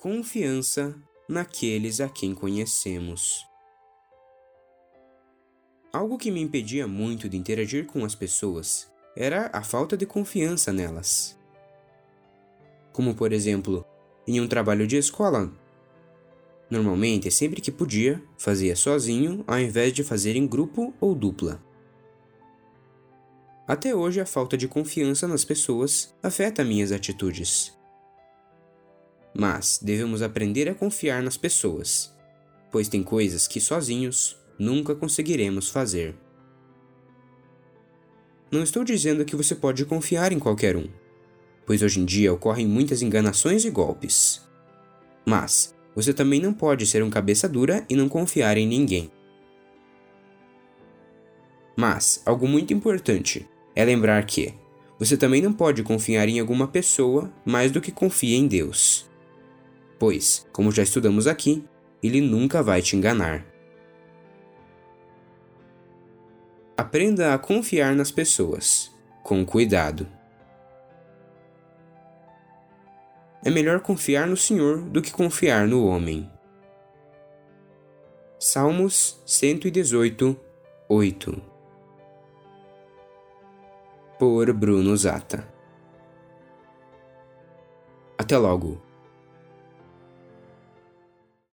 confiança naqueles a quem conhecemos. Algo que me impedia muito de interagir com as pessoas era a falta de confiança nelas. Como, por exemplo, em um trabalho de escola. Normalmente, sempre que podia, fazia sozinho ao invés de fazer em grupo ou dupla. Até hoje, a falta de confiança nas pessoas afeta minhas atitudes. Mas devemos aprender a confiar nas pessoas, pois tem coisas que sozinhos nunca conseguiremos fazer. Não estou dizendo que você pode confiar em qualquer um, pois hoje em dia ocorrem muitas enganações e golpes. Mas você também não pode ser um cabeça dura e não confiar em ninguém. Mas algo muito importante é lembrar que você também não pode confiar em alguma pessoa mais do que confia em Deus pois, como já estudamos aqui, ele nunca vai te enganar. Aprenda a confiar nas pessoas, com cuidado. É melhor confiar no Senhor do que confiar no homem. Salmos 118, 8 Por Bruno Zata Até logo!